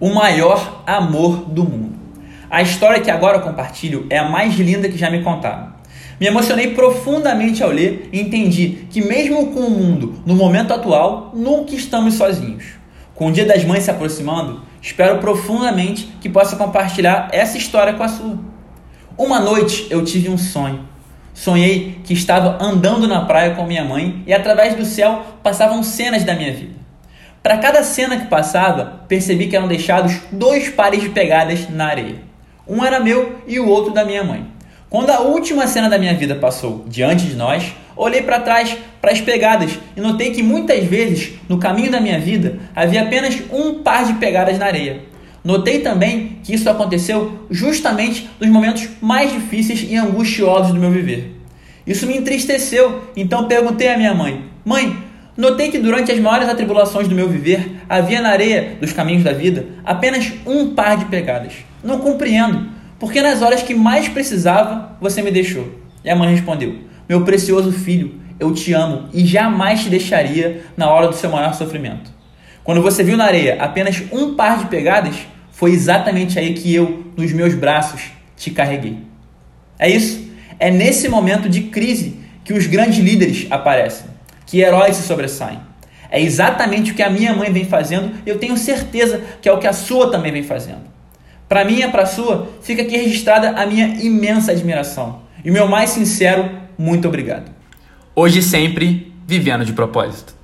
O maior amor do mundo. A história que agora compartilho é a mais linda que já me contaram. Me emocionei profundamente ao ler e entendi que, mesmo com o mundo no momento atual, nunca estamos sozinhos. Com o Dia das Mães se aproximando, espero profundamente que possa compartilhar essa história com a sua. Uma noite eu tive um sonho. Sonhei que estava andando na praia com minha mãe e através do céu passavam cenas da minha vida. Para cada cena que passava, percebi que eram deixados dois pares de pegadas na areia. Um era meu e o outro da minha mãe. Quando a última cena da minha vida passou diante de nós, olhei para trás para as pegadas e notei que muitas vezes no caminho da minha vida havia apenas um par de pegadas na areia. Notei também que isso aconteceu justamente nos momentos mais difíceis e angustiosos do meu viver. Isso me entristeceu, então perguntei à minha mãe: Mãe, Notei que durante as maiores atribulações do meu viver, havia na areia dos caminhos da vida apenas um par de pegadas. Não compreendo, porque nas horas que mais precisava, você me deixou. E a mãe respondeu: Meu precioso filho, eu te amo e jamais te deixaria na hora do seu maior sofrimento. Quando você viu na areia apenas um par de pegadas, foi exatamente aí que eu, nos meus braços, te carreguei. É isso. É nesse momento de crise que os grandes líderes aparecem que heróis se sobressaem. É exatamente o que a minha mãe vem fazendo e eu tenho certeza que é o que a sua também vem fazendo. Para mim e para a sua, fica aqui registrada a minha imensa admiração e o meu mais sincero muito obrigado. Hoje e sempre, vivendo de propósito.